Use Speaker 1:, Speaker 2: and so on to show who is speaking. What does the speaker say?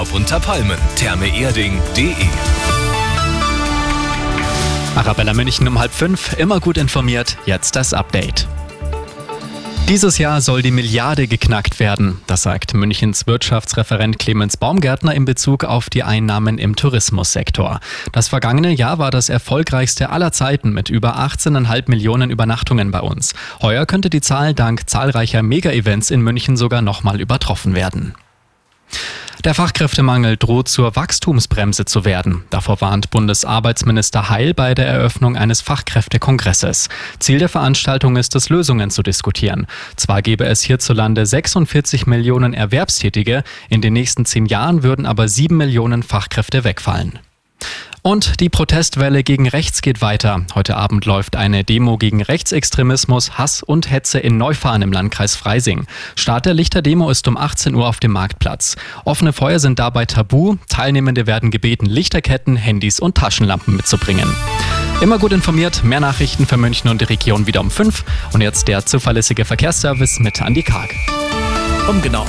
Speaker 1: Urlaub unter Palmen. Thermeerding.de
Speaker 2: Arabella München um halb fünf, immer gut informiert, jetzt das Update. Dieses Jahr soll die Milliarde geknackt werden, das sagt Münchens Wirtschaftsreferent Clemens Baumgärtner in Bezug auf die Einnahmen im Tourismussektor. Das vergangene Jahr war das erfolgreichste aller Zeiten mit über 18,5 Millionen Übernachtungen bei uns. Heuer könnte die Zahl dank zahlreicher Mega-Events in München sogar nochmal übertroffen werden. Der Fachkräftemangel droht zur Wachstumsbremse zu werden. Davor warnt Bundesarbeitsminister Heil bei der Eröffnung eines Fachkräftekongresses. Ziel der Veranstaltung ist es, Lösungen zu diskutieren. Zwar gäbe es hierzulande 46 Millionen Erwerbstätige, in den nächsten zehn Jahren würden aber sieben Millionen Fachkräfte wegfallen. Und die Protestwelle gegen rechts geht weiter. Heute Abend läuft eine Demo gegen Rechtsextremismus, Hass und Hetze in Neufahren im Landkreis Freising. Start der Lichterdemo ist um 18 Uhr auf dem Marktplatz. Offene Feuer sind dabei tabu. Teilnehmende werden gebeten, Lichterketten, Handys und Taschenlampen mitzubringen. Immer gut informiert, mehr Nachrichten für München und die Region wieder um 5. Und jetzt der zuverlässige Verkehrsservice mit Andi Karg.
Speaker 1: Um genau